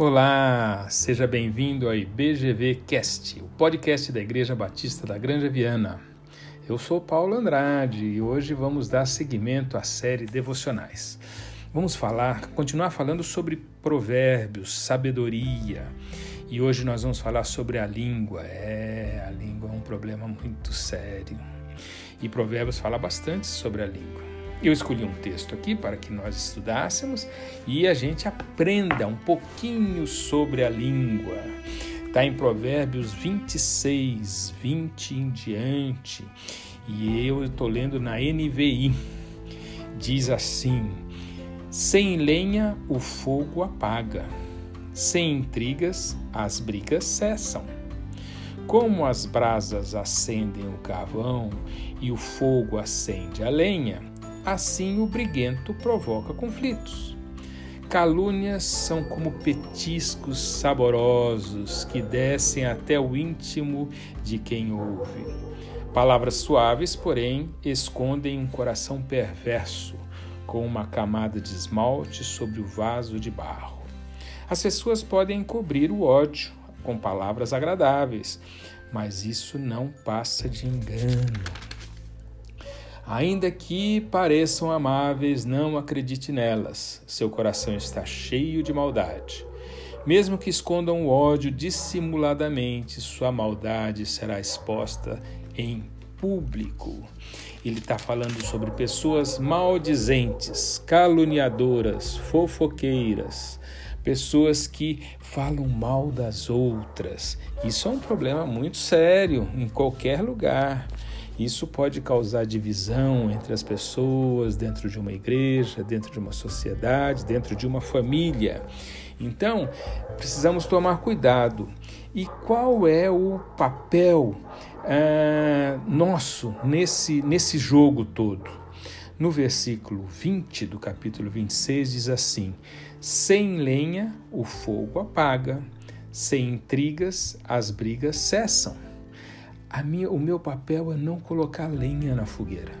Olá, seja bem-vindo ao IBGV Cast, o podcast da Igreja Batista da Granja Viana. Eu sou Paulo Andrade e hoje vamos dar seguimento à série Devocionais. Vamos falar, continuar falando sobre provérbios, sabedoria. E hoje nós vamos falar sobre a língua. É, a língua é um problema muito sério. E Provérbios fala bastante sobre a língua. Eu escolhi um texto aqui para que nós estudássemos e a gente aprenda um pouquinho sobre a língua. Está em Provérbios 26, 20 em diante. E eu estou lendo na NVI. Diz assim: Sem lenha o fogo apaga, sem intrigas as brigas cessam. Como as brasas acendem o carvão e o fogo acende a lenha, assim o briguento provoca conflitos. Calúnias são como petiscos saborosos que descem até o íntimo de quem ouve. Palavras suaves, porém, escondem um coração perverso, com uma camada de esmalte sobre o vaso de barro. As pessoas podem encobrir o ódio com palavras agradáveis, mas isso não passa de engano. Ainda que pareçam amáveis, não acredite nelas. Seu coração está cheio de maldade. Mesmo que escondam o ódio dissimuladamente, sua maldade será exposta em público. Ele está falando sobre pessoas maldizentes, caluniadoras, fofoqueiras, pessoas que falam mal das outras. Isso é um problema muito sério em qualquer lugar. Isso pode causar divisão entre as pessoas, dentro de uma igreja, dentro de uma sociedade, dentro de uma família. Então, precisamos tomar cuidado. E qual é o papel ah, nosso nesse, nesse jogo todo? No versículo 20 do capítulo 26 diz assim: Sem lenha o fogo apaga, sem intrigas as brigas cessam minha, o meu papel é não colocar lenha na fogueira,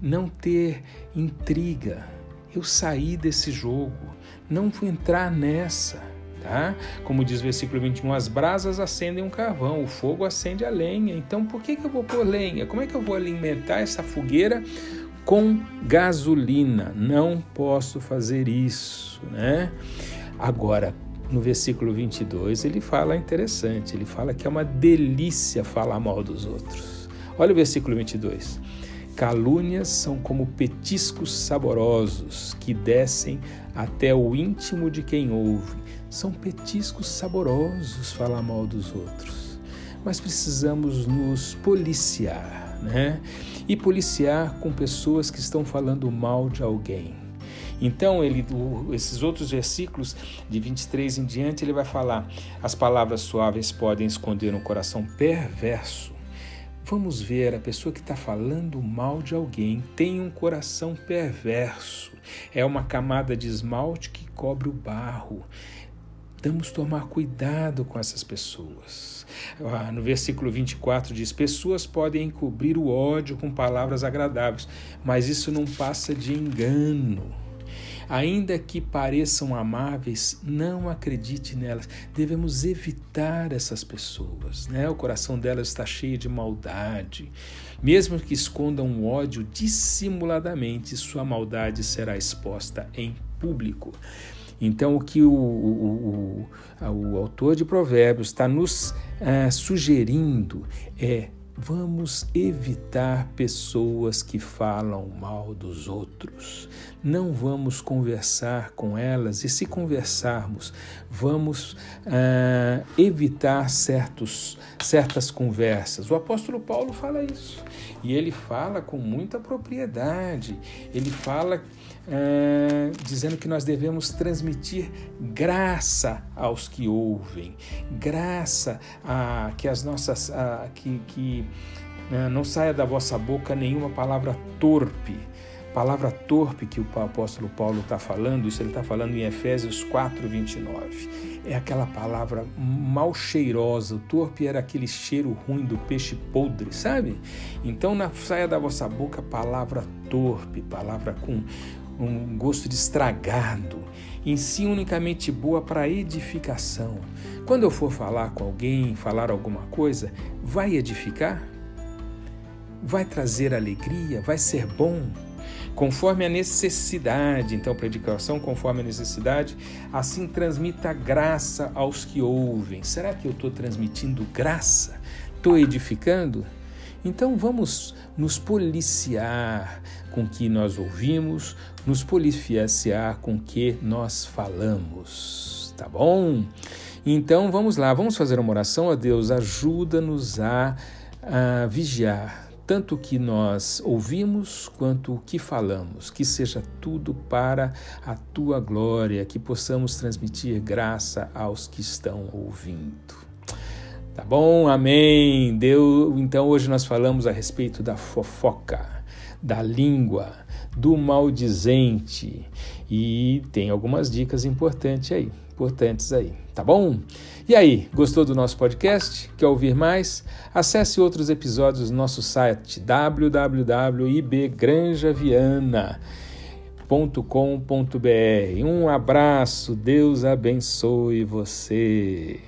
não ter intriga. Eu saí desse jogo, não vou entrar nessa. Tá? Como diz o versículo 21, as brasas acendem um carvão, o fogo acende a lenha. Então, por que, que eu vou pôr lenha? Como é que eu vou alimentar essa fogueira com gasolina? Não posso fazer isso, né? Agora, no versículo 22, ele fala interessante, ele fala que é uma delícia falar mal dos outros. Olha o versículo 22. Calúnias são como petiscos saborosos que descem até o íntimo de quem ouve. São petiscos saborosos falar mal dos outros. Mas precisamos nos policiar, né? E policiar com pessoas que estão falando mal de alguém. Então, ele, esses outros versículos, de 23 em diante, ele vai falar: as palavras suaves podem esconder um coração perverso. Vamos ver, a pessoa que está falando mal de alguém tem um coração perverso. É uma camada de esmalte que cobre o barro. Vamos tomar cuidado com essas pessoas. Ah, no versículo 24 diz: Pessoas podem encobrir o ódio com palavras agradáveis, mas isso não passa de engano. Ainda que pareçam amáveis, não acredite nelas. Devemos evitar essas pessoas. Né? O coração delas está cheio de maldade. Mesmo que escondam ódio dissimuladamente, sua maldade será exposta em público. Então, o que o, o, o, o autor de Provérbios está nos uh, sugerindo é Vamos evitar pessoas que falam mal dos outros. Não vamos conversar com elas e, se conversarmos, vamos uh, evitar certos, certas conversas. O apóstolo Paulo fala isso e ele fala com muita propriedade. Ele fala é, dizendo que nós devemos transmitir graça aos que ouvem, graça a que as nossas a, que, que né, não saia da vossa boca nenhuma palavra torpe. Palavra torpe que o apóstolo Paulo está falando, isso ele está falando em Efésios 4, 29. É aquela palavra mal cheirosa. O torpe era aquele cheiro ruim do peixe podre, sabe? Então, na saia da vossa boca palavra torpe, palavra com um gosto de estragado. Em si, unicamente boa para edificação. Quando eu for falar com alguém, falar alguma coisa, vai edificar? Vai trazer alegria? Vai ser bom? Conforme a necessidade, então, predicação conforme a necessidade, assim transmita graça aos que ouvem. Será que eu estou transmitindo graça? Estou edificando? Então vamos nos policiar com que nós ouvimos, nos policiar com que nós falamos, tá bom? Então vamos lá, vamos fazer uma oração a Deus, ajuda-nos a, a vigiar tanto o que nós ouvimos quanto o que falamos, que seja tudo para a tua glória, que possamos transmitir graça aos que estão ouvindo. Tá bom? Amém. Deus, então hoje nós falamos a respeito da fofoca, da língua, do maldizente e tem algumas dicas importantes aí, importantes aí, tá bom? E aí, gostou do nosso podcast? Quer ouvir mais? Acesse outros episódios no nosso site www.ibgranjaviana.com.br. Um abraço, Deus abençoe você.